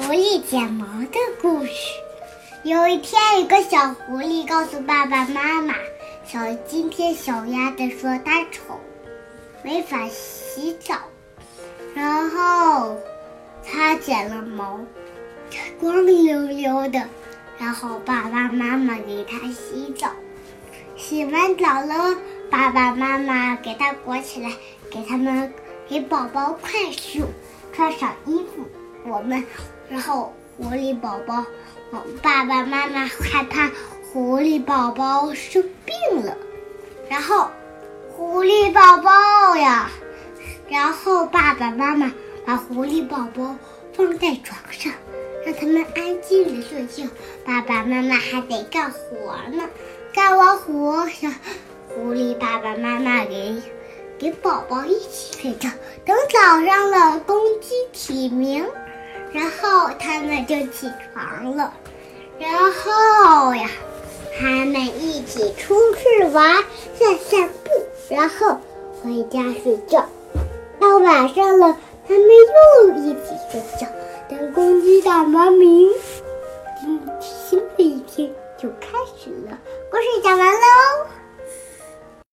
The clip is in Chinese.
狐狸剪毛的故事。有一天，一个小狐狸告诉爸爸妈妈：“小今天小鸭子说它丑，没法洗澡，然后它剪了毛，光溜溜的。然后爸爸妈妈给它洗澡，洗完澡了，爸爸妈妈给它裹起来，给他们给宝宝快速穿上衣服。”我们，然后狐狸宝宝，爸爸妈妈害怕狐狸宝宝生病了，然后狐狸宝宝呀，然后爸爸妈妈把狐狸宝宝放在床上，让他们安静的睡觉。爸爸妈妈还得干活呢，干完活，小狐狸爸爸妈妈给给宝宝一起睡觉。等早上了，公鸡啼鸣。然后他们就起床了，然后呀，他们一起出去玩，散散步，然后回家睡觉，到晚上了，他们又一起睡觉，等公鸡打完鸣，新的一天就开始了。